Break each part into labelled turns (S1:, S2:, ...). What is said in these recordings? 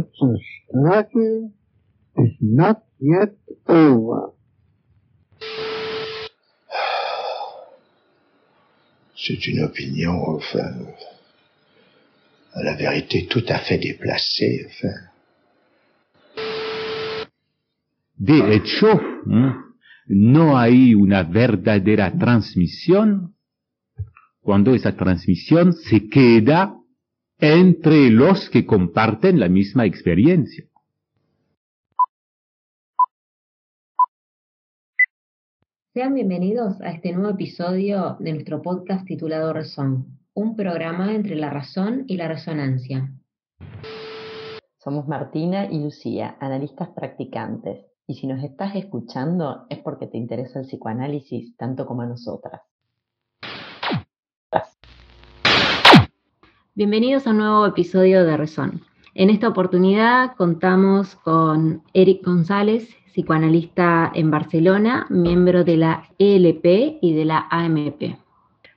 S1: the struggle is not yet over.
S2: C'est une opinion, enfin, à la vérité tout à fait déplacée, enfin.
S3: De hecho, no hay una verdadera transmisión cuando esa transmisión se queda entre los que comparten la misma experiencia.
S4: Sean bienvenidos a este nuevo episodio de nuestro podcast titulado Razón, un programa entre la razón y la resonancia.
S5: Somos Martina y Lucía, analistas practicantes, y si nos estás escuchando es porque te interesa el psicoanálisis tanto como a nosotras.
S4: Bienvenidos a un nuevo episodio de Razón. En esta oportunidad contamos con Eric González, psicoanalista en Barcelona, miembro de la ELP y de la AMP.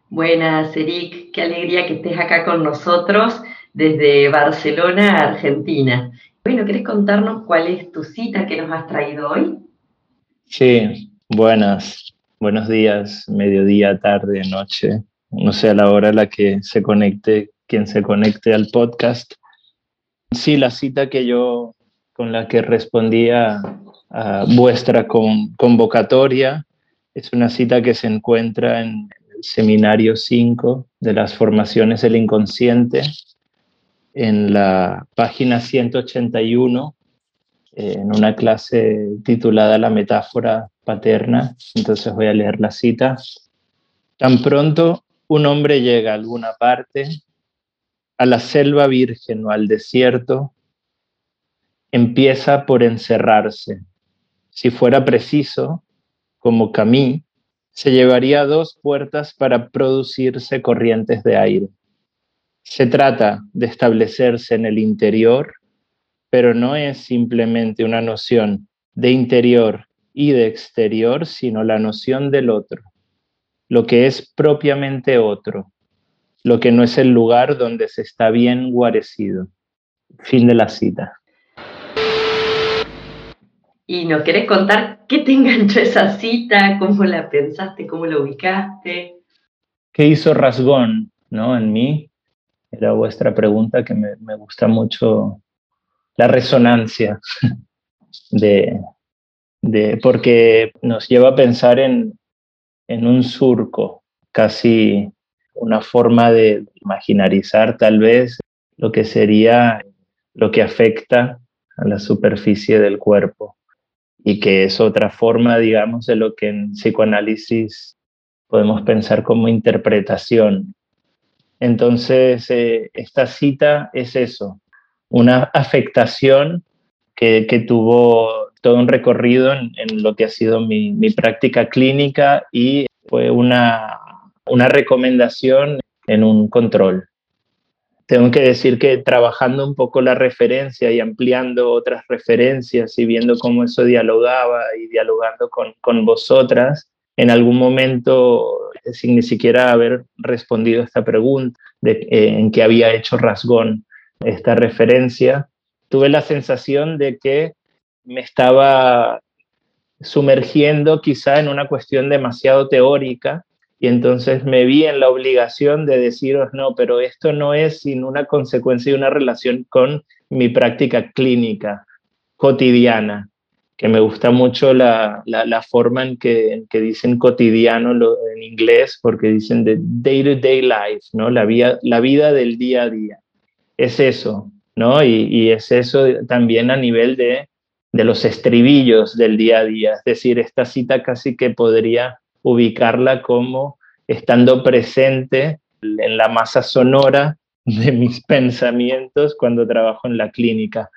S5: Buenas, Eric, qué alegría que estés acá con nosotros desde Barcelona, Argentina. Bueno, ¿querés contarnos cuál es tu cita que nos has traído hoy?
S6: Sí, buenas, buenos días, mediodía, tarde, noche, no sé a la hora a la que se conecte, quien se conecte al podcast. Sí, la cita que yo con la que respondía a vuestra convocatoria. Es una cita que se encuentra en el seminario 5 de las formaciones del inconsciente, en la página 181, en una clase titulada La metáfora paterna. Entonces voy a leer la cita. Tan pronto un hombre llega a alguna parte, a la selva virgen o al desierto, empieza por encerrarse si fuera preciso, como Camille, se llevaría dos puertas para producirse corrientes de aire. Se trata de establecerse en el interior, pero no es simplemente una noción de interior y de exterior, sino la noción del otro, lo que es propiamente otro, lo que no es el lugar donde se está bien guarecido. Fin de la cita.
S5: ¿Y nos querés contar qué te enganchó esa cita? ¿Cómo la pensaste? ¿Cómo la ubicaste?
S6: ¿Qué hizo Rasgón ¿no? en mí? Era vuestra pregunta que me, me gusta mucho la resonancia de, de, porque nos lleva a pensar en, en un surco, casi una forma de imaginarizar tal vez lo que sería lo que afecta a la superficie del cuerpo y que es otra forma, digamos, de lo que en psicoanálisis podemos pensar como interpretación. Entonces, eh, esta cita es eso, una afectación que, que tuvo todo un recorrido en, lo que ha sido mi, práctica clínica y fue una, una recomendación en un control. Tengo que decir que trabajando un poco la referencia y ampliando otras referencias y viendo cómo eso dialogaba y dialogando con, con vosotras, en algún momento, sin ni siquiera haber respondido a esta pregunta eh, en que había hecho Rasgón esta referencia, tuve la sensación de que me estaba sumergiendo quizá en una cuestión demasiado teórica y entonces me vi en la obligación de deciros, no, pero esto no es sin una consecuencia y una relación con mi práctica clínica cotidiana, que me gusta mucho la, la, forma en que, en que, dicen cotidiano en inglés, porque dicen de day-to-day life, ¿no? La vida, la vida del día a día. Es eso, ¿no? Y, y es eso también a nivel de, de los estribillos del día a día. Es decir, esta cita casi que podría ubicarla como estando presente en la masa sonora de mis pensamientos cuando trabajo en la clínica.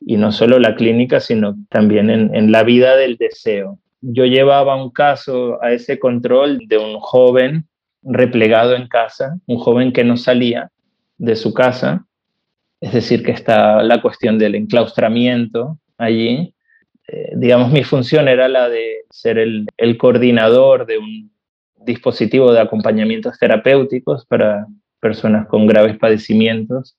S6: Y no solo la clínica, sino también en, en la vida del deseo. Yo llevaba un caso a ese control de un joven replegado en casa, un joven que no salía de su casa, es decir, que está la cuestión del enclaustramiento allí, eh, digamos, mi función era la de ser el, el, coordinador de un dispositivo de acompañamientos terapéuticos para personas con graves padecimientos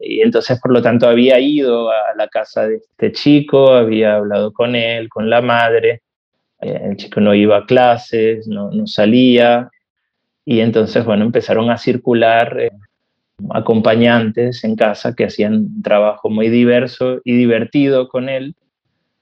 S6: Y entonces, por lo tanto, había ido a la casa de este chico, había hablado con él, con la madre. Eh, el chico no iba a clases, no, no salía. Y entonces, bueno, empezaron a circular eh, acompañantes en casa que hacían un trabajo muy diverso y divertido con él.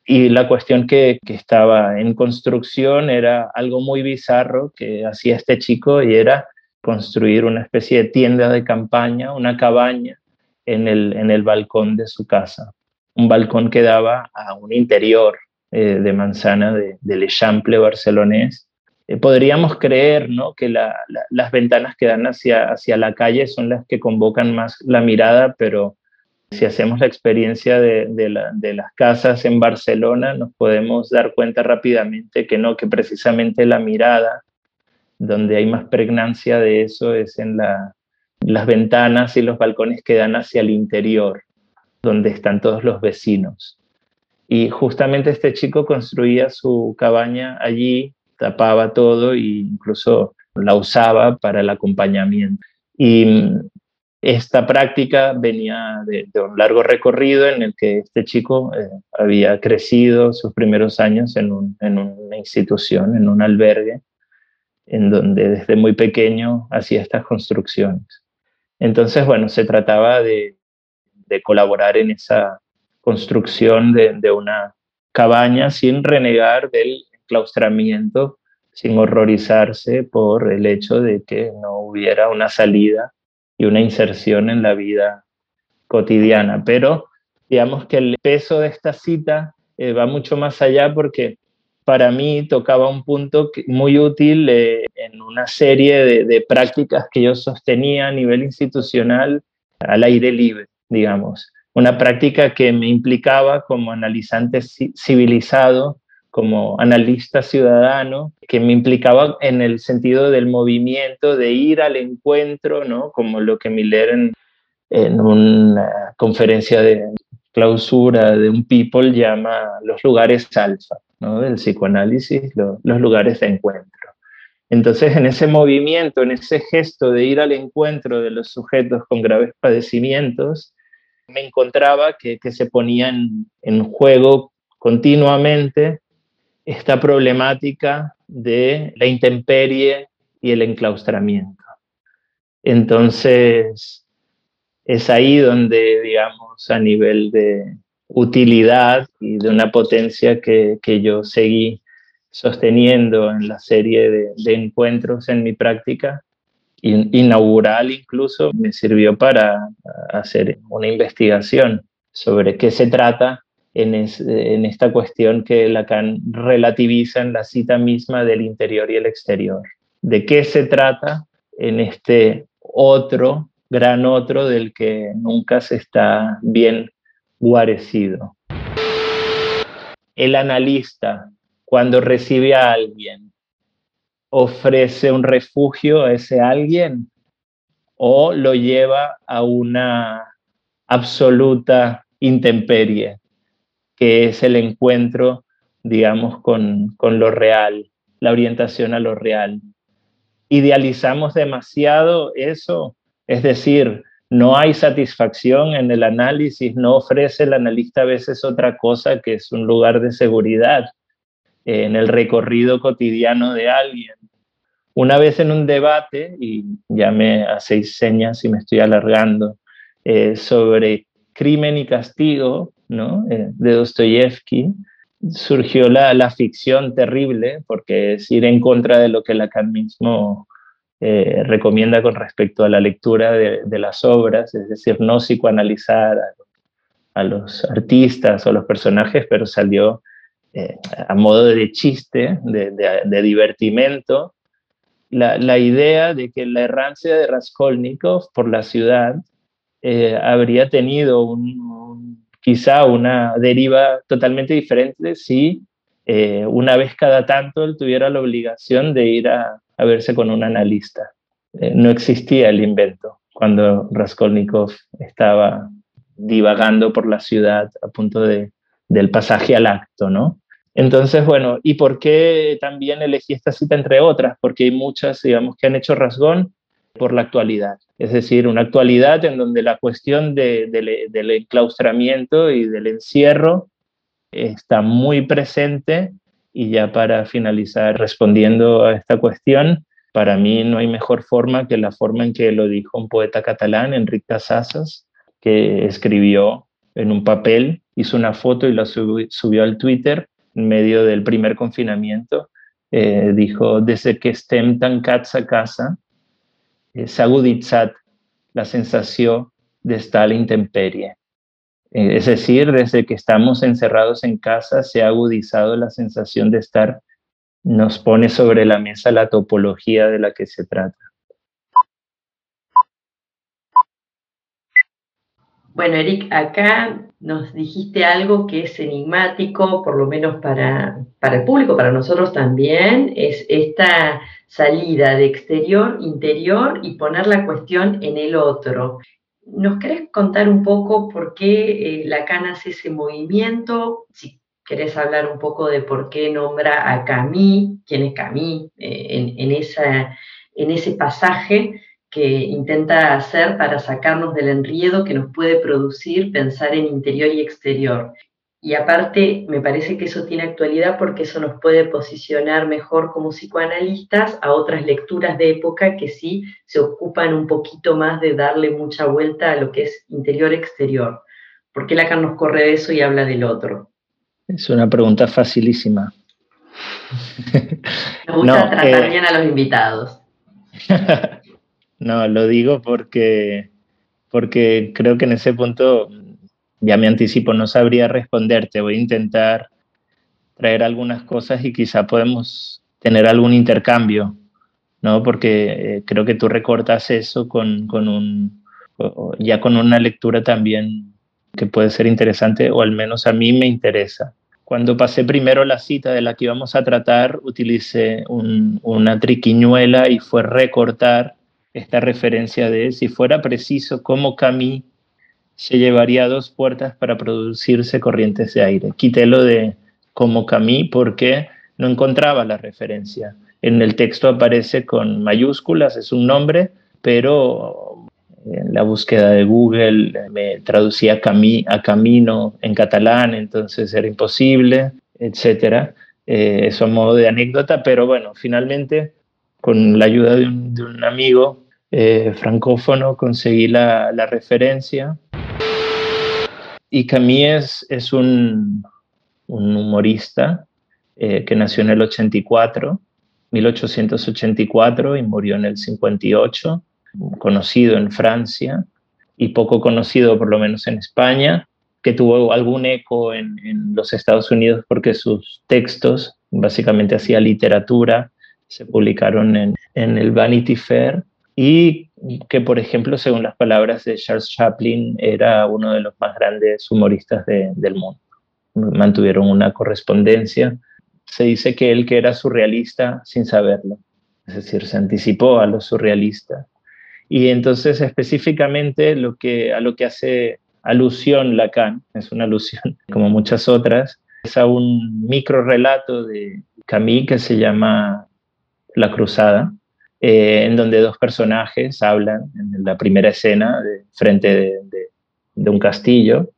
S6: Y la cuestión que, que estaba en construcción era algo muy bizarro que hacía este chico y era construir una especie de tienda de campaña, una cabaña en el, en el balcón de su casa. Un balcón que daba a un interior eh, de manzana de, del Eixample barcelonés. Eh, podríamos creer ¿no? que las ventanas que dan hacia, hacia la calle son las que convocan más la mirada, pero si hacemos la experiencia de, las casas en Barcelona, nos podemos dar cuenta rápidamente que no, que precisamente la mirada, donde hay más pregnancia de eso, es en la, las ventanas y los balcones que dan hacia el interior, donde están todos los vecinos. Y justamente este chico construía su cabaña allí, tapaba todo e incluso la usaba para el acompañamiento. Y esta práctica venía de, un largo recorrido en el que este chico eh, había crecido sus primeros años en, una institución, en un albergue, en donde desde muy pequeño hacía estas construcciones. Entonces, bueno, se trataba de, colaborar en esa construcción de, una cabaña sin renegar del claustramiento, sin horrorizarse por el hecho de que no hubiera una salida y una inserción en la vida cotidiana. Pero digamos que el peso de esta cita eh, va mucho más allá porque para mí tocaba un punto muy útil eh, en una serie de, prácticas que yo sostenía a nivel institucional al aire libre, digamos. Una práctica que me implicaba como analizante civilizado, como analista ciudadano, que me implicaba en el sentido del movimiento, de ir al encuentro, ¿no? Como lo que Miller en, en una conferencia de clausura de un people llama los lugares alfa del psicoanálisis, los lugares de encuentro. Entonces, en ese movimiento, en ese gesto de ir al encuentro de los sujetos con graves padecimientos, me encontraba que, se ponía en, en juego continuamente esta problemática de la intemperie y el enclaustramiento. Entonces, es ahí donde, digamos, a nivel de, utilidad y de una potencia que, que yo seguí sosteniendo en la serie de, de encuentros en mi práctica inaugural incluso me sirvió para hacer una investigación sobre qué se trata en, esta cuestión que Lacan relativiza en la cita misma del interior y el exterior. ¿De qué se trata en este otro, gran otro del que nunca se está bien guarecido. El analista, cuando recibe a alguien, ofrece un refugio a ese alguien o lo lleva a una absoluta intemperie, que es el encuentro, digamos, con, con lo real, la orientación a lo real. Idealizamos demasiado eso, es decir, no hay satisfacción en el análisis, no ofrece el analista a veces otra cosa que es un lugar de seguridad en el recorrido cotidiano de alguien. Una vez en un debate, y ya me hacéis señas y me estoy alargando, eh, sobre crimen y castigo Eh, de Dostoyevsky, surgió la, la, ficción terrible, porque es ir en contra de lo que Lacan mismo eh, recomienda con respecto a la lectura de, las obras, es decir, no psicoanalizar a, los artistas o a los personajes, pero salió eh, a modo de chiste, de, divertimento, la, idea de que la errancia de Raskolnikov por la ciudad habría tenido un, quizá una deriva totalmente diferente si una vez cada tanto él tuviera la obligación de ir a, a verse con un analista. Eh, no existía el invento cuando Raskolnikov estaba divagando por la ciudad a punto de, del pasaje al acto, ¿no? Entonces, bueno, ¿y por qué también elegí esta cita entre otras? Porque hay muchas, digamos, que han hecho rasgón por la actualidad. Es decir, una actualidad en donde la cuestión del enclaustramiento y del encierro está muy presente. Y ya para finalizar respondiendo a esta cuestión, para mí no hay mejor forma que la forma en que lo dijo un poeta catalán, Enric Casasas, que escribió en un papel, hizo una foto y la subió al Twitter en medio del primer confinamiento. Eh, dijo, desde que estem tancats a casa, eh, s'ha aguditzat la sensación de estar a la. Eh, es decir, desde que estamos encerrados en casa se ha agudizado la sensación de estar, nos pone sobre la mesa la topología de la que se trata.
S5: Bueno, Eric, acá nos dijiste algo que es enigmático, por lo menos para, para el público, para nosotros también, es esta salida de exterior, interior y poner la cuestión en el otro. ¿Nos querés contar un poco por qué eh, Lacan hace ese movimiento? Si querés hablar un poco de por qué nombra a Camille, quién es Camille, eh, en, en, esa, en ese pasaje que intenta hacer para sacarnos del enriedo que nos puede producir pensar en interior y exterior. Y aparte, me parece que eso tiene actualidad porque eso nos puede posicionar mejor como psicoanalistas a otras lecturas de época que sí se ocupan un poquito más de darle mucha vuelta a lo que es interior-exterior. ¿Por qué Lacan nos corre de eso y habla del otro?
S6: Es una pregunta facilísima.
S5: Me gusta tratar eh, bien a los invitados.
S6: No, lo digo porque, porque creo que en ese punto, ya me anticipo, no sabría responderte. Voy a intentar traer algunas cosas y quizá podemos tener algún intercambio, ¿no? Porque eh, creo que tú recortas eso con, con un, ya con una lectura también que puede ser interesante, o al menos a mí me interesa. Cuando pasé primero la cita de la que íbamos a tratar, utilicé una triquiñuela y fue recortar esta referencia de si fuera preciso cómo Camille se llevaría dos puertas para producirse corrientes de aire. Quité lo de como Camille porque no encontraba la referencia. En el texto aparece con mayúsculas, es un nombre, pero en la búsqueda de Google me traducía Cami, a camino en catalán, entonces era imposible, etc. Eh, eso a modo de anécdota, pero bueno, finalmente con la ayuda de un amigo eh, francófono, conseguí la, referencia. Y Camille es, un, humorista eh, que nació en el 84, 1884 y murió en el 58, conocido en Francia y poco conocido por lo menos en España, que tuvo algún eco en, los Estados Unidos porque sus textos, básicamente hacía literatura, se publicaron en, en el Vanity Fair y que, por ejemplo, según las palabras de Charles Chaplin, era uno de los más grandes humoristas del mundo. Mantuvieron una correspondencia. Se dice que él que era surrealista sin saberlo, es decir, se anticipó a los surrealistas. Y entonces específicamente lo que, a lo que hace alusión Lacan, es una alusión como muchas otras, es a un micro relato de Camille que se llama La Cruzada, eh, en donde dos personajes hablan en la primera escena frente de, un castillo,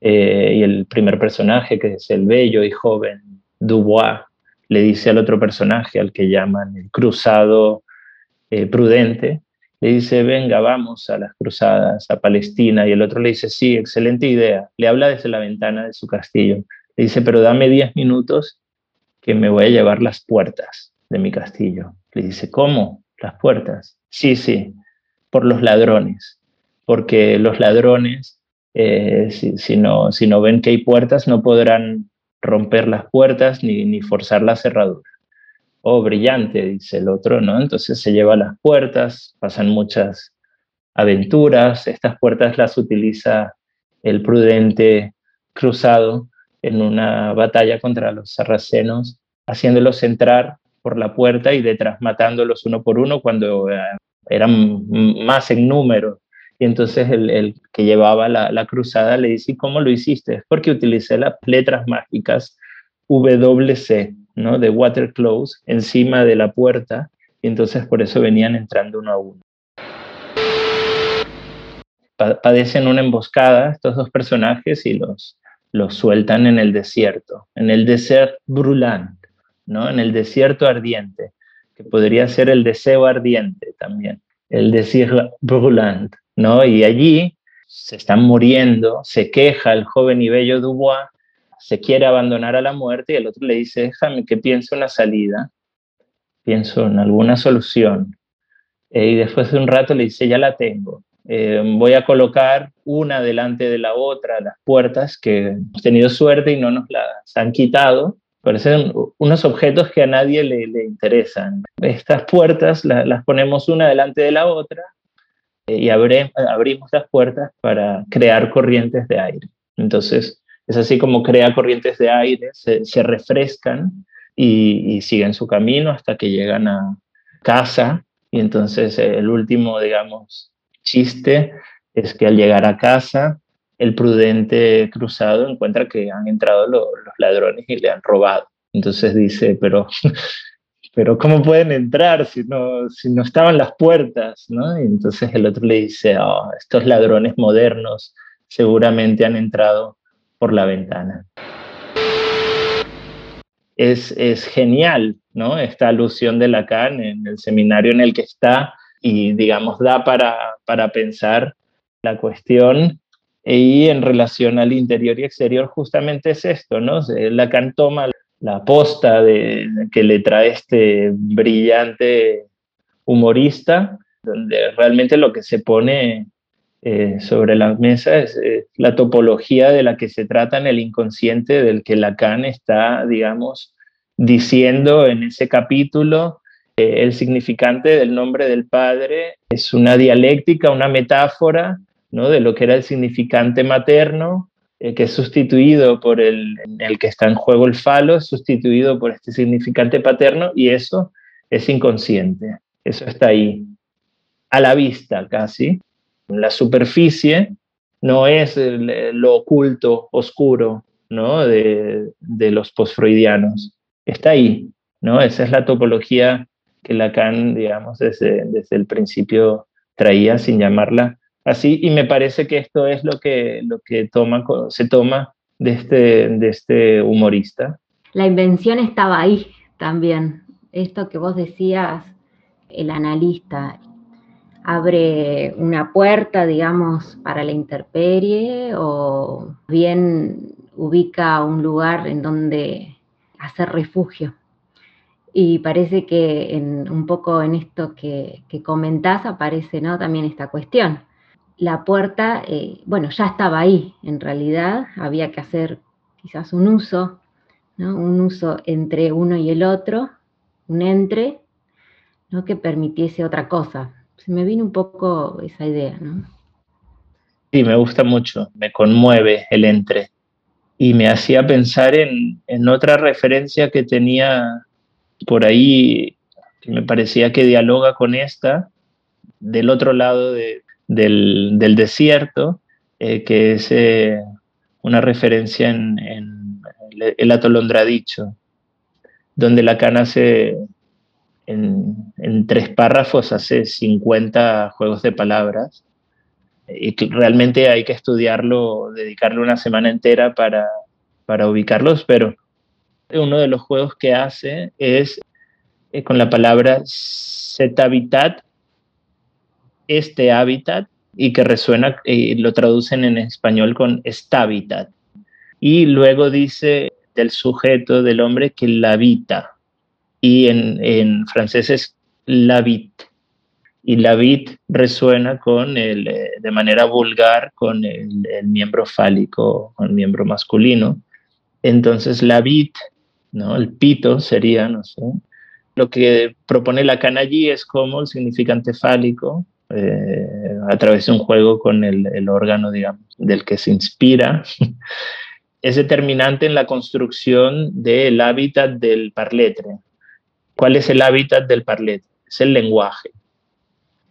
S6: eh, y el primer personaje, que es el bello y joven Dubois, le dice al otro personaje, al que llaman el cruzado eh, prudente, le dice, venga, vamos a las cruzadas, a Palestina, y el otro le dice, sí, excelente idea, le habla desde la ventana de su castillo, le dice, pero dame 10 minutos que me voy a llevar las puertas de mi castillo. Le dice, ¿cómo? Las puertas. Sí, sí, por los ladrones, porque los ladrones, eh, si, no, si no ven que hay puertas, no podrán romper las puertas ni, ni forzar la cerradura. Oh, brillante, dice el otro, ¿no? Entonces se lleva las puertas, pasan muchas aventuras, estas puertas las utiliza el prudente cruzado en una batalla contra los sarracenos, haciéndolos entrar por la puerta y detrás matándolos uno por uno cuando eh, eran más en número. Y entonces el, que llevaba la, cruzada le dice, ¿cómo lo hiciste? Porque utilicé las letras mágicas WC, ¿no? De Water Close, encima de la puerta, y entonces por eso venían entrando uno a uno. padecen una emboscada, estos dos personajes, y los, los sueltan en el desierto, en el desert brulant, en el desierto ardiente, que podría ser el deseo ardiente también, el desierto brulant. ¿no? Y allí se están muriendo, se queja el joven y bello Dubois, se quiere abandonar a la muerte y el otro le dice, déjame que piense una salida, pienso en alguna solución. Eh, y después de un rato le dice, ya la tengo. Eh, voy a colocar una delante de la otra, las puertas que hemos tenido suerte y no nos las han quitado. Parecen unos objetos que a nadie le, interesan. Estas puertas las ponemos una delante de la otra eh, y abrimos las puertas para crear corrientes de aire. Entonces, es así como crea corrientes de aire, se, refrescan y, siguen su camino hasta que llegan a casa. Y entonces el último, digamos, chiste es que al llegar a casa, el prudente cruzado encuentra que han entrado los ladrones y le han robado. Entonces dice, pero pero ¿cómo pueden entrar si no, si no estaban las puertas? ¿no? Entonces el otro le dice, oh, estos ladrones modernos seguramente han entrado por la ventana. Es, es genial, ¿no? Esta alusión de Lacan en el seminario en el que está y, digamos, da para, para pensar la cuestión y en relación al interior y exterior justamente es esto, ¿no? Lacan toma la posta que le trae este brillante humorista, donde realmente lo que se pone eh, sobre la mesa es la topología de la que se trata en el inconsciente, del que Lacan está, digamos, diciendo en ese capítulo. Eh, el significante del nombre del Padre es una dialéctica, una metáfora ¿no? de lo que era el significante materno, eh, que es sustituido por el, el que está en juego el falo, sustituido por este significante paterno y eso es inconsciente, eso está ahí, a la vista casi. La superficie no es lo oculto, oscuro, ¿no? De, de los posfreudianos, está ahí, ¿no? Esa es la topología que Lacan, digamos, desde, desde el principio traía sin llamarla así y me parece que esto es lo que, lo que se toma de este, de este humorista.
S4: La invención estaba ahí también. Esto que vos decías, el analista abre una puerta, digamos, para la intemperie o bien ubica un lugar en donde hacer refugio. Y parece que en, un poco en esto que, que comentás aparece ¿no? también esta cuestión la puerta, eh, bueno, ya estaba ahí, en realidad había que hacer quizás un uso, ¿no? un uso entre uno y el otro, un entre, ¿no? que permitiese otra cosa. Se me vino un poco esa idea, ¿no?
S6: Sí, me gusta mucho, me conmueve el entre. Y me hacía pensar en, en otra referencia que tenía por ahí, que me parecía que dialoga con esta, del otro lado de, del, desierto, eh, que es eh, una referencia en, el atolondradicho, donde Lacan hace en, en, tres párrafos, hace 50 juegos de palabras, y realmente hay que estudiarlo, dedicarle una semana entera para, para ubicarlos, pero uno de los juegos que hace es eh, con la palabra setavitat este hábitat y que resuena, y lo traducen en español con estabitat. Y luego dice del sujeto del hombre que la habita. Y en, en francés es l'habit. Y l'habit resuena con el, eh, de manera vulgar con el, miembro fálico, con el miembro masculino. Entonces l'habit, ¿no? el pito sería, no sé, lo que propone la cana allí es como el significante fálico eh, a través de un juego con el, órgano, digamos, del que se inspira, es determinante en la construcción del hábitat del parletre. ¿Cuál es el hábitat del parletre? Es el lenguaje.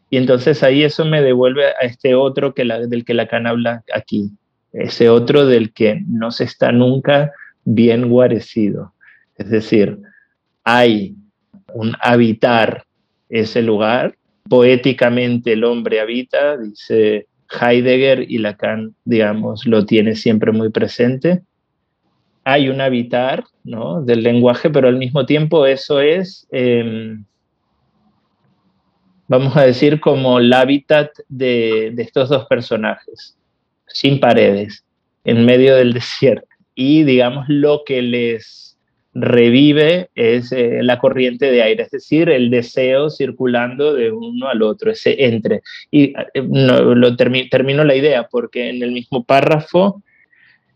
S6: Y entonces ahí eso me devuelve a este otro que del que Lacan habla aquí, ese otro del que no se está nunca bien guarecido. Es decir, hay un habitar ese lugar Poéticamente el hombre habita, dice Heidegger y Lacan, digamos, lo tiene siempre muy presente. Hay un habitar ¿no? del lenguaje, pero al mismo tiempo eso es, em, vamos a decir, como el hábitat de, de estos dos personajes, sin paredes, en medio del desierto. Y digamos, lo que les revive es eh, la corriente de aire, es decir, el deseo circulando de uno al otro, ese entre. Y eh, no, lo termino la idea porque en el mismo párrafo,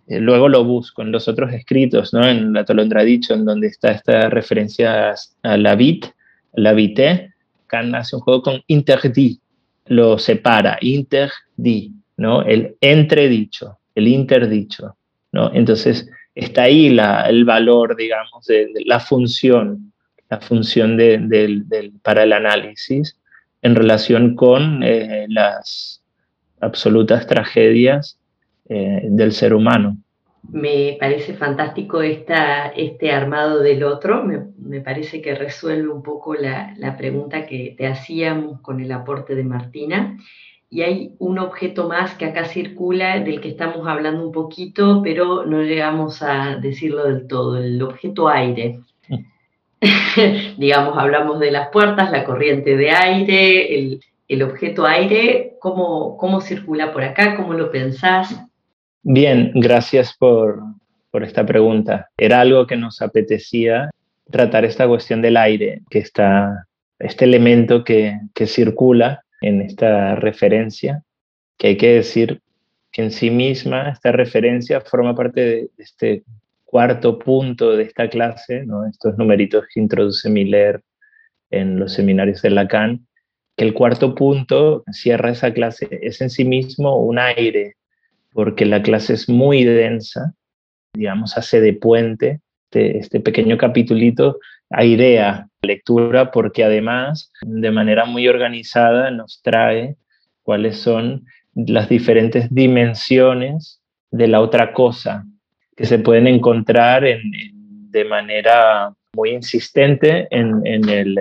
S6: eh, luego lo busco en los otros escritos, ¿no? en la Tolondra dicho, en donde está esta referencia a la bit, la vité, Kant hace un juego con interdit, lo separa, interdit, ¿no? el entredicho, el interdicho. ¿no? Entonces, está ahí el valor, digamos, de, la función, la función de, para el análisis en relación con eh, las absolutas tragedias eh, del ser humano.
S5: Me parece fantástico esta, este armado del otro, me, me parece que resuelve un poco la, la pregunta que te hacíamos con el aporte de Martina y hay un objeto más que acá circula, del que estamos hablando un poquito, pero no llegamos a decirlo del todo, el objeto aire. Digamos, hablamos de las puertas, la corriente de aire, el, objeto aire, ¿cómo, ¿cómo circula por acá? ¿Cómo lo pensás?
S6: Bien, gracias por, por esta pregunta. Era algo que nos apetecía tratar esta cuestión del aire, que está este elemento que, que circula en esta referencia, que hay que decir que en sí misma esta referencia forma parte de este cuarto punto de esta clase, ¿no? estos numeritos que introduce Miller en los seminarios de Lacan, que el cuarto punto cierra esa clase, es en sí mismo un aire, porque la clase es muy densa, digamos, hace de puente, este, este pequeño capitulito airea lectura porque además de manera muy organizada nos trae cuáles son las diferentes dimensiones de la otra cosa que se pueden encontrar de manera muy insistente en, el,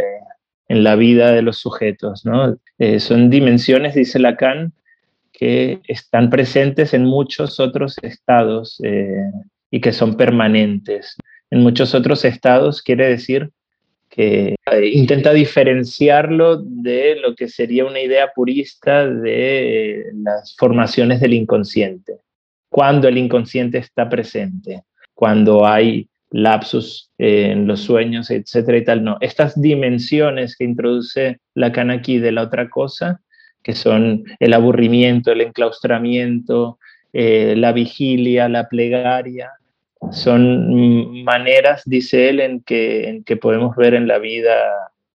S6: en, la vida de los sujetos. ¿no? Eh, son dimensiones, dice Lacan, que están presentes en muchos otros estados eh, y que son permanentes. En muchos otros estados quiere decir que eh, intenta diferenciarlo de lo que sería una idea purista de las formaciones del inconsciente. Cuando el inconsciente está presente, cuando hay lapsus en los sueños, etcétera y tal. No, estas dimensiones que introduce Lacan aquí de la otra cosa, que son el aburrimiento, el enclaustramiento, eh, la vigilia, la plegaria, son maneras, dice él, en que, en que podemos ver en la vida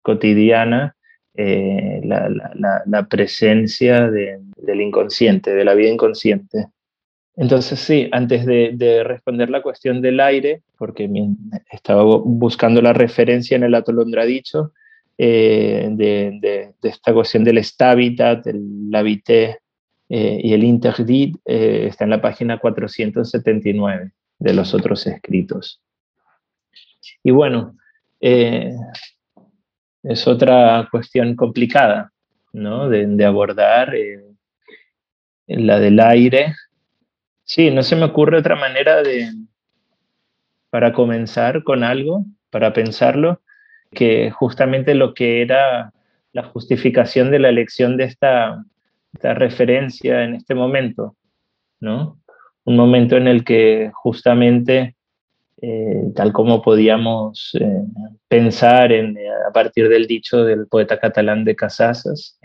S6: cotidiana eh, la, presencia del inconsciente, de la vida inconsciente. Entonces, sí, antes de, responder la cuestión del aire, porque estaba buscando la referencia en el atolondra dicho, eh, de, esta cuestión del estabitat, el habité eh, y el interdit, está en la página 479 de los otros escritos. Y bueno, eh, es otra cuestión complicada ¿no? de, abordar, eh, la del aire. Sí, no se me ocurre otra manera de, para comenzar con algo, para pensarlo, que justamente lo que era la justificación de la elección de esta, esta referencia en este momento, ¿no? Un momento en el que justamente, eh, tal como podíamos eh, pensar en, eh, a partir del dicho del poeta catalán de Casasas,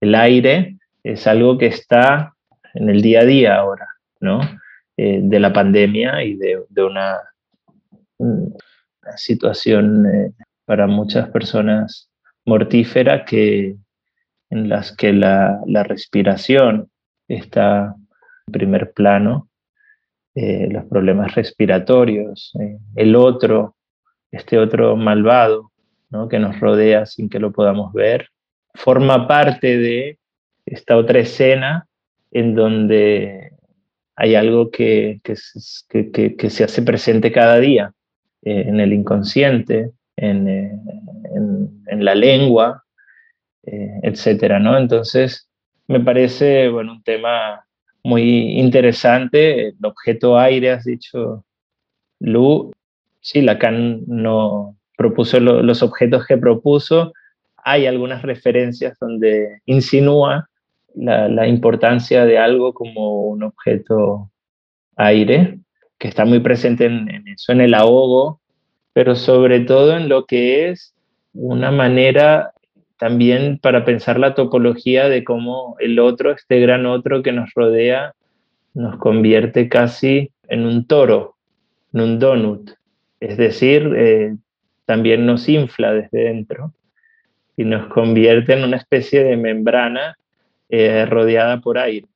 S6: el aire es algo que está en el día a día ahora, ¿no? de la pandemia y de, una, situación para muchas personas mortífera que, en las que la, la respiración está primer plano eh, los problemas respiratorios, eh, el otro, este otro malvado ¿no? que nos rodea sin que lo podamos ver, forma parte de esta otra escena en donde hay algo que, que, se hace presente cada día, eh, en el inconsciente, en, en, en la lengua, etcétera, ¿no? Entonces, me parece, bueno, un tema muy interesante. El objeto aire, has dicho, Lu. Sí, Lacan no propuso los objetos que propuso. Hay algunas referencias donde insinúa la, importancia de algo como un objeto aire, que está muy presente en, en eso, en el ahogo, pero sobre todo en lo que es una manera también para pensar la topología de cómo el otro, este gran otro que nos rodea, nos convierte casi en un toro, en un donut. Es decir, eh, también nos infla desde dentro y nos convierte en una especie de membrana eh, rodeada por aire.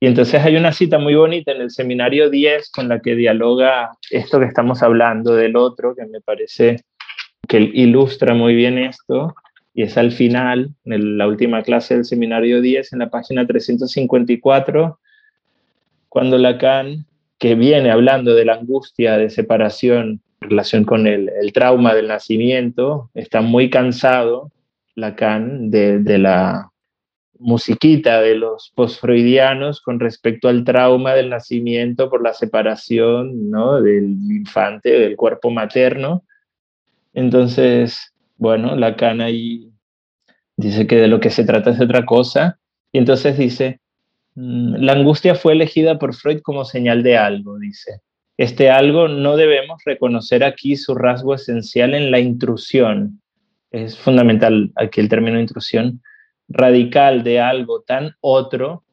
S6: Y entonces hay una cita muy bonita en el seminario 10 con la que dialoga esto que estamos hablando del otro, que me parece que ilustra muy bien esto, y es al final, en la última clase del seminario 10, en la página 354, cuando Lacan, que viene hablando de la angustia de separación en relación con el, trauma del nacimiento, está muy cansado, Lacan, de, de la musiquita de los postfreudianos con respecto al trauma del nacimiento por la separación ¿no? del infante, del cuerpo materno, entonces, bueno, Lacan ahí dice que de lo que se trata es otra cosa. Y entonces dice, mm, la angustia fue elegida por Freud como señal de algo, dice. Este algo no debemos reconocer aquí su rasgo esencial en la intrusión. Es fundamental aquí el término intrusión, radical de algo tan otro,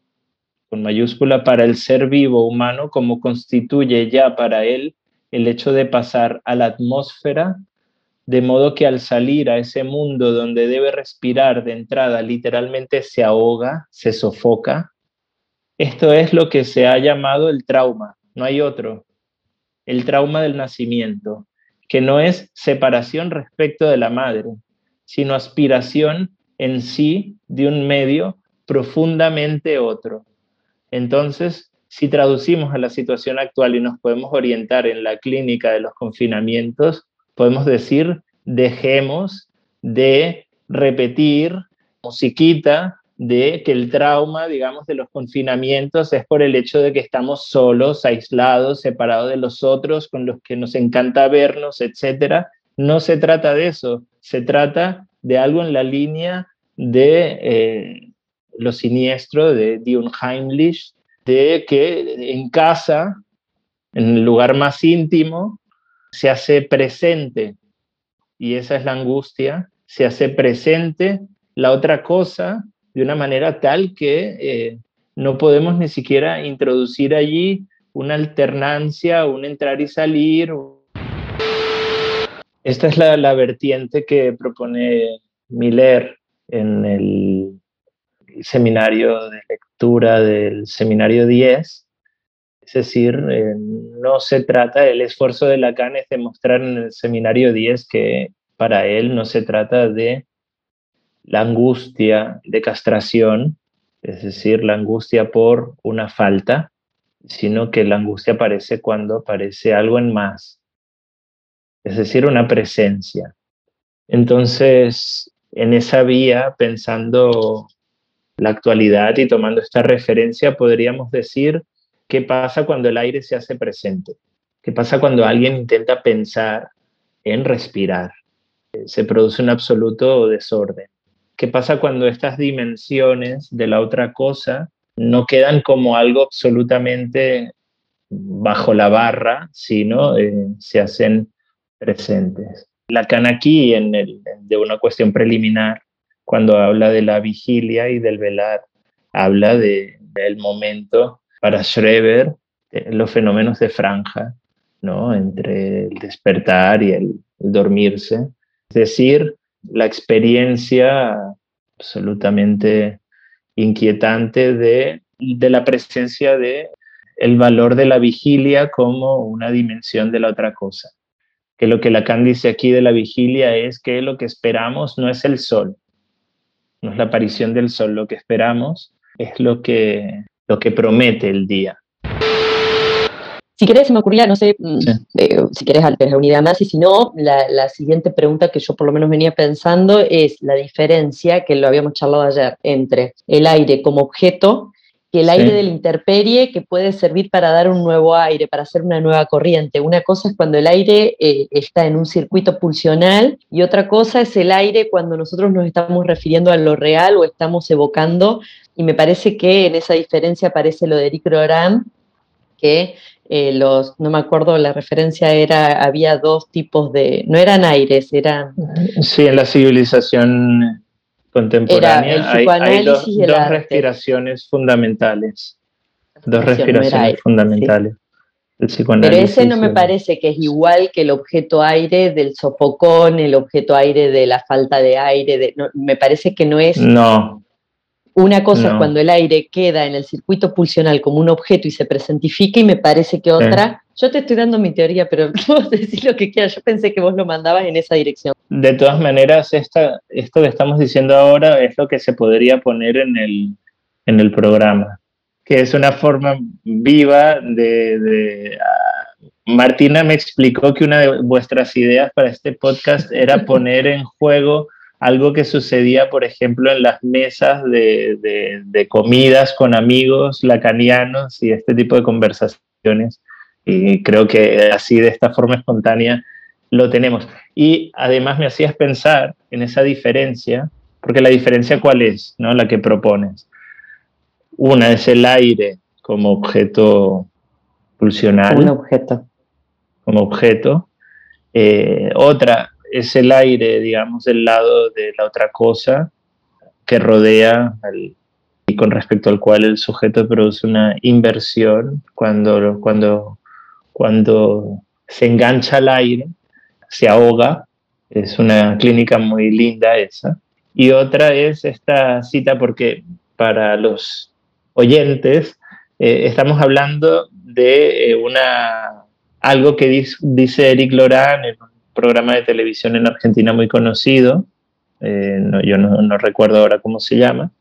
S6: con mayúscula, para el ser vivo humano como constituye ya para él el hecho de pasar a la atmósfera de modo que al salir a ese mundo donde debe respirar de entrada, literalmente se ahoga, se sofoca. Esto es lo que se ha llamado el trauma, no hay otro. El trauma del nacimiento, que no es separación respecto de la madre, sino aspiración en sí de un medio profundamente otro. Entonces, si traducimos a la situación actual y nos podemos orientar en la clínica de los confinamientos, podemos decir, dejemos de repetir musiquita de que el trauma, digamos, de los confinamientos es por el hecho de que estamos solos, aislados, separados de los otros, con los que nos encanta vernos, etc. No se trata de eso, se trata de algo en la línea de eh, lo siniestro de Dion Heimlich, de que en casa, en el lugar más íntimo, se hace presente, y esa es la angustia, se hace presente la otra cosa de una manera tal que eh, no podemos ni siquiera introducir allí una alternancia, un entrar y salir. Esta es la, la vertiente que propone Miller en el seminario de lectura del seminario 10, es decir, eh, no se trata, el esfuerzo de Lacan es demostrar en el seminario 10 que para él no se trata de la angustia de castración, es decir, la angustia por una falta, sino que la angustia aparece cuando aparece algo en más, es decir, una presencia. Entonces, en esa vía, pensando la actualidad y tomando esta referencia, podríamos decir ¿Qué pasa cuando el aire se hace presente? ¿Qué pasa cuando alguien intenta pensar en respirar? Se produce un absoluto desorden. ¿Qué pasa cuando estas dimensiones de la otra cosa no quedan como algo absolutamente bajo la barra, sino eh, se hacen presentes? Lacan aquí, en el, de una cuestión preliminar, cuando habla de la vigilia y del velar, habla de, del momento para Schreber eh, los fenómenos de franja, ¿no? entre el despertar y el, dormirse. Es decir, la experiencia absolutamente inquietante de, la presencia de el valor de la vigilia como una dimensión de la otra cosa. Que lo que Lacan dice aquí de la vigilia es que lo que esperamos no es el sol, no es la aparición del sol, lo que esperamos es lo que lo que promete el día.
S5: Si querés, se me ocurría, no sé, mm, eh, si querés alterar una idea más, y si no, la, siguiente pregunta que yo por lo menos venía pensando es la diferencia, que lo habíamos charlado ayer, entre el aire como objeto que el aire de la intemperie que puede servir para dar un nuevo aire, para hacer una nueva corriente. Una cosa es cuando el aire eh, está en un circuito pulsional y otra cosa es el aire cuando nosotros nos estamos refiriendo a lo real o estamos evocando. Y me parece que en esa diferencia aparece lo de Eric Roran, que eh, los, no me acuerdo, la referencia era, había dos tipos de, no eran aires, eran...
S6: Sí, en la civilización contemporánea hay, dos, respiraciones fundamentales. Dos respiraciones fundamentales.
S5: Pero ese no me parece que es igual que el objeto aire del sofocón, el objeto aire de la falta de aire. me parece que no es.
S6: No.
S5: Una cosa es cuando el aire queda en el circuito pulsional como un objeto y se presentifica, y me parece que otra yo te estoy dando mi teoría, pero vos decís lo que quieras. Yo pensé que vos lo mandabas en esa dirección.
S6: De todas maneras, esta, esto que estamos diciendo ahora es lo que se podría poner en el, en el programa, que es una forma viva de... Ah, Martina me explicó que una de vuestras ideas para este podcast era poner en juego algo que sucedía, por ejemplo, en las mesas de, de, de comidas con amigos lacanianos y este tipo de conversaciones y creo que así, de esta forma espontánea, lo tenemos. Y además me hacías pensar en esa diferencia, porque la diferencia cuál es, ¿no? La que propones. Una es el aire como objeto pulsional.
S5: Un objeto.
S6: Como objeto. Eh, otra es el aire, digamos, del lado de la otra cosa que rodea y con respecto al cual el sujeto produce una inversión cuando, cuando cuando se engancha al aire, se ahoga. Es una clínica muy linda esa. Y otra es esta cita porque para los oyentes eh, estamos hablando de eh, una, algo que dice, Eric Lorán en un programa de televisión en Argentina muy conocido. Eh, yo no, recuerdo ahora cómo se llama.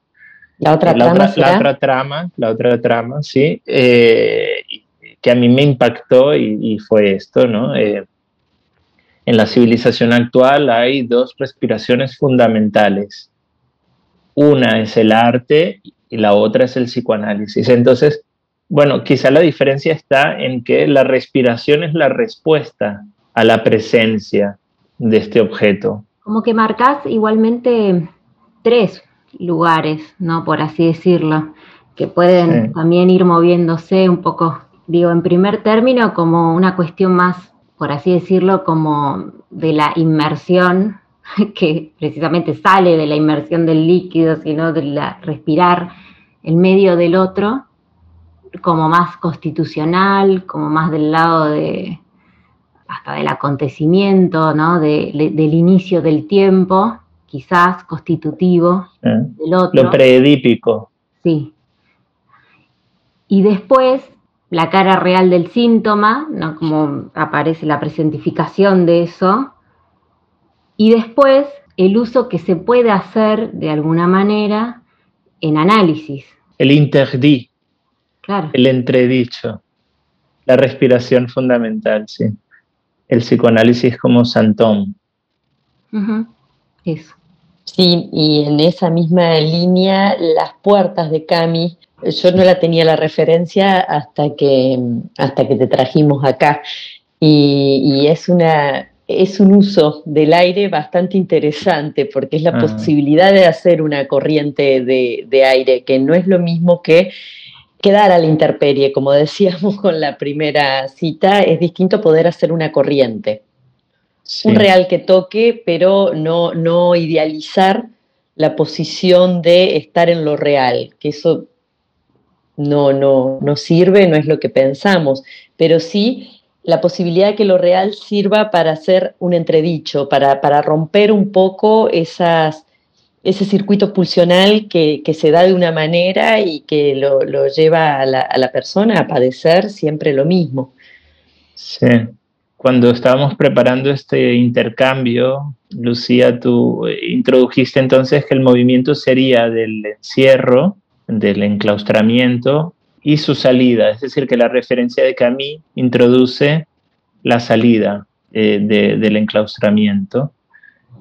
S5: La otra trama.
S6: la otra trama, la otra trama, sí que a mí me impactó y, fue esto, ¿no? Eh, en la civilización actual hay dos respiraciones fundamentales. Una es el arte y la otra es el psicoanálisis. Entonces, bueno, quizá la diferencia está en que la respiración es la respuesta a la presencia de este objeto.
S4: Como que marcas igualmente tres lugares, ¿no? Por así decirlo, que pueden también ir moviéndose un poco digo, en primer término, como una cuestión más, por así decirlo, como de la inmersión, que precisamente sale de la inmersión del líquido, sino de la respirar en medio del otro, como más constitucional, como más del lado de hasta del acontecimiento, ¿no? del inicio del tiempo, quizás constitutivo del otro.
S6: Lo preedípico.
S4: Sí. Y después la cara real del síntoma, ¿no? como aparece la presentificación de eso, y después el uso que se puede hacer de alguna manera en análisis.
S6: El interdit, claro. el entredicho, la respiración fundamental, sí. El psicoanálisis como santón.
S4: Eso.
S5: Sí, y en esa misma línea, las puertas de Cami yo no la tenía la referencia hasta que, hasta que te trajimos acá. Y, es, una, es un uso del aire bastante interesante porque es la ah. posibilidad de hacer una corriente de, aire, que no es lo mismo que quedar a la intemperie, como decíamos con la primera cita, es distinto poder hacer una corriente. Un real que toque, pero no, no idealizar la posición de estar en lo real, que eso no, no, no sirve, no es lo que pensamos, pero sí la posibilidad de que lo real sirva para hacer un entredicho, para, para romper un poco esas, ese circuito pulsional que, se da de una manera y que lo, lleva a la, a la, persona a padecer siempre lo mismo.
S6: Sí, cuando estábamos preparando este intercambio, Lucía, tú introdujiste entonces que el movimiento sería del encierro del enclaustramiento y su salida, es decir, que la referencia de Camille introduce la salida eh, del enclaustramiento.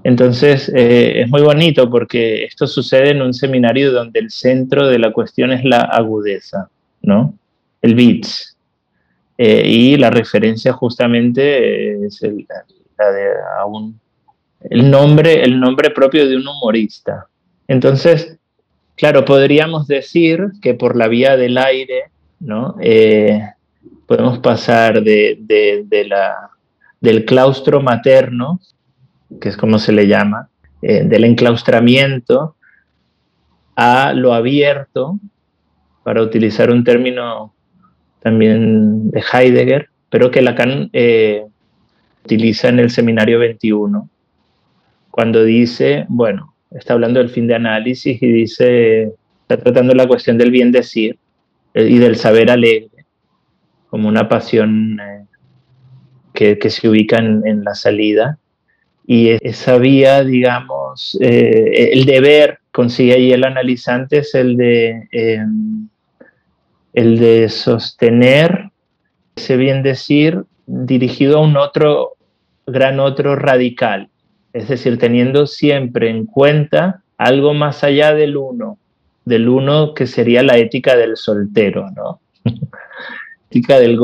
S6: Entonces, eh, es muy bonito porque esto sucede en un seminario donde el centro de la cuestión es la agudeza, ¿no? El bits. Eh, y la referencia justamente es el, la de el, nombre, el nombre propio de un humorista. Entonces, claro, podríamos decir que por la vía del aire, ¿no? Eh, podemos pasar de, de, la, del claustro materno que es como se le llama, eh, del enclaustramiento a lo abierto, para utilizar un término también de Heidegger, pero que Lacan eh, utiliza en el Seminario 21, cuando dice, bueno, está hablando del fin de análisis y dice, está tratando la cuestión del bien decir eh, y del saber alegre, como una pasión que, que, se ubica en, en la salida. Y esa vía, digamos, eh, el deber, consigue ahí el analizante, es el de, em, el de sostener ese bien decir dirigido a un otro, gran otro radical, es decir, teniendo siempre en cuenta algo más allá del uno, del uno que sería la ética del soltero, ¿no? ética del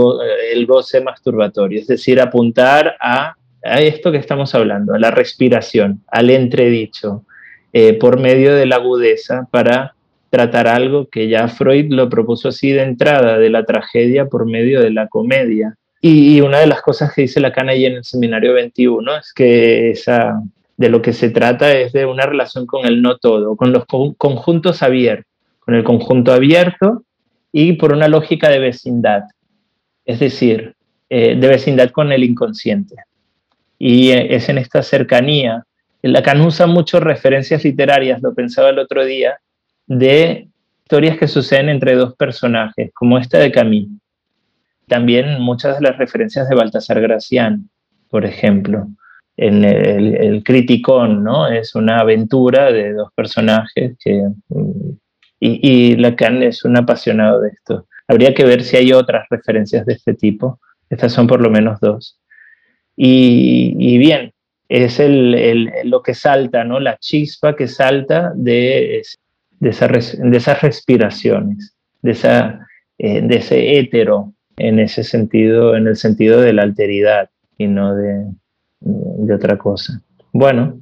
S6: el goce masturbatorio, es decir, apuntar a a esto que estamos hablando, a la respiración, al entredicho, eh, por medio de la agudeza para tratar algo que ya Freud lo propuso así de entrada, de la tragedia por medio de la comedia. Y, una de las cosas que dice Lacan ahí en el seminario 21 es que esa, de lo que se trata es de una relación con el no todo, con los conjuntos abiertos, con el conjunto abierto y por una lógica de vecindad, es decir, eh, de vecindad con el inconsciente y es en esta cercanía. Lacan usa muchas referencias literarias, lo pensaba el otro día, de historias que suceden entre dos personajes, como esta de Camille. También muchas de las referencias de Baltasar Gracián, por ejemplo. En el, el, Criticón, ¿no? Es una aventura de dos personajes que, y, y Lacan es un apasionado de esto. Habría que ver si hay otras referencias de este tipo. Estas son por lo menos dos. Y, bien, es el, lo que salta, ¿no? La chispa que salta de, de, de esas respiraciones, de, esa, eh, de ese hétero, en ese sentido, en el sentido de la alteridad y no de, de otra cosa. Bueno,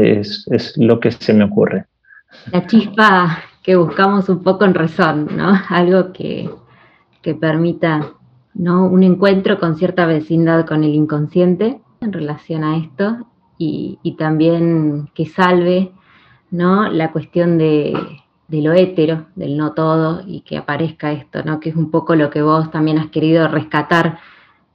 S6: es, es, lo que se me ocurre.
S4: La chispa que buscamos un poco en razón, ¿no? Algo que, que permita ¿no? un encuentro con cierta vecindad con el inconsciente en relación a esto y, también que salve ¿no? la cuestión de, lo hétero, del no todo, y que aparezca esto, ¿no? que es un poco lo que vos también has querido rescatar,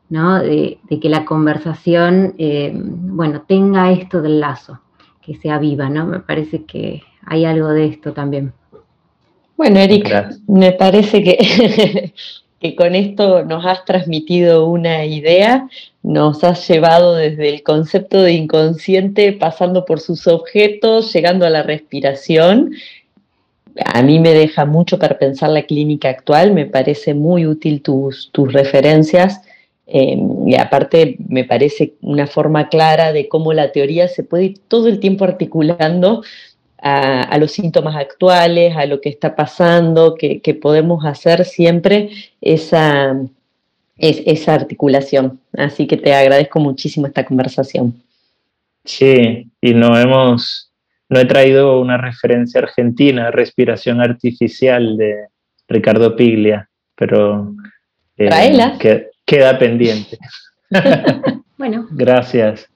S4: ¿no? de, que la conversación eh, bueno, tenga esto del lazo, que sea viva, ¿no? Me parece que hay algo de esto también.
S5: Bueno, Eric, me parece que que con esto nos has transmitido una idea, nos has llevado desde el concepto de inconsciente, pasando por sus objetos, llegando a la respiración. A mí me deja mucho para pensar la clínica actual, me parece muy útil tus, tus referencias. Eh, y aparte me parece una forma clara de cómo la teoría se puede ir todo el tiempo articulando a, los síntomas actuales, a lo que está pasando, que, podemos hacer siempre esa, esa articulación. Así que te agradezco muchísimo esta conversación.
S6: Sí, y no hemos, no he traído una referencia argentina, respiración artificial de Ricardo Piglia, pero eh, queda pendiente.
S4: bueno.
S6: Gracias.